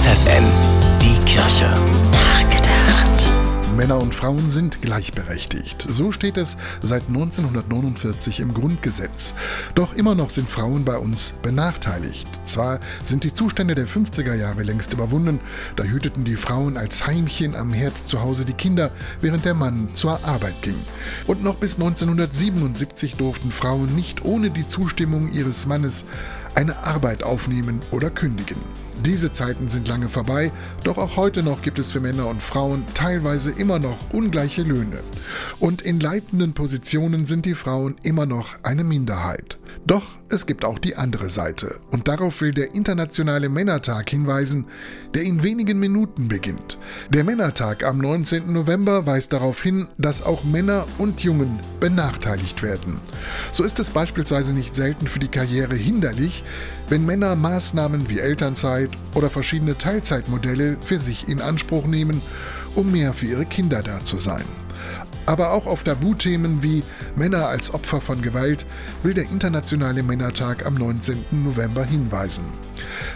FFN, die Kirche. Nachgedacht. Männer und Frauen sind gleichberechtigt. So steht es seit 1949 im Grundgesetz. Doch immer noch sind Frauen bei uns benachteiligt. Zwar sind die Zustände der 50er Jahre längst überwunden, da hüteten die Frauen als Heimchen am Herd zu Hause die Kinder, während der Mann zur Arbeit ging. Und noch bis 1977 durften Frauen nicht ohne die Zustimmung ihres Mannes eine Arbeit aufnehmen oder kündigen. Diese Zeiten sind lange vorbei, doch auch heute noch gibt es für Männer und Frauen teilweise immer noch ungleiche Löhne. Und in leitenden Positionen sind die Frauen immer noch eine Minderheit. Doch es gibt auch die andere Seite. Und darauf will der Internationale Männertag hinweisen, der in wenigen Minuten beginnt. Der Männertag am 19. November weist darauf hin, dass auch Männer und Jungen benachteiligt werden. So ist es beispielsweise nicht selten für die Karriere hinderlich, wenn Männer Maßnahmen wie Elternzeit oder verschiedene Teilzeitmodelle für sich in Anspruch nehmen, um mehr für ihre Kinder da zu sein. Aber auch auf Tabuthemen wie Männer als Opfer von Gewalt will der Internationale Männertag am 19. November hinweisen.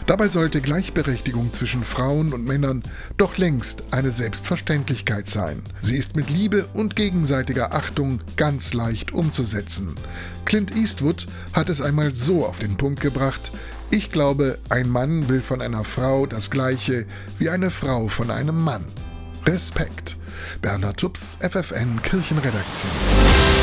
Dabei sollte Gleichberechtigung zwischen Frauen und Männern doch längst eine Selbstverständlichkeit sein. Sie ist mit Liebe und gegenseitiger Achtung ganz leicht umzusetzen. Clint Eastwood hat es einmal so auf den Punkt gebracht, ich glaube, ein Mann will von einer Frau das gleiche wie eine Frau von einem Mann. Respekt. Bernhard Tups, FFN Kirchenredaktion.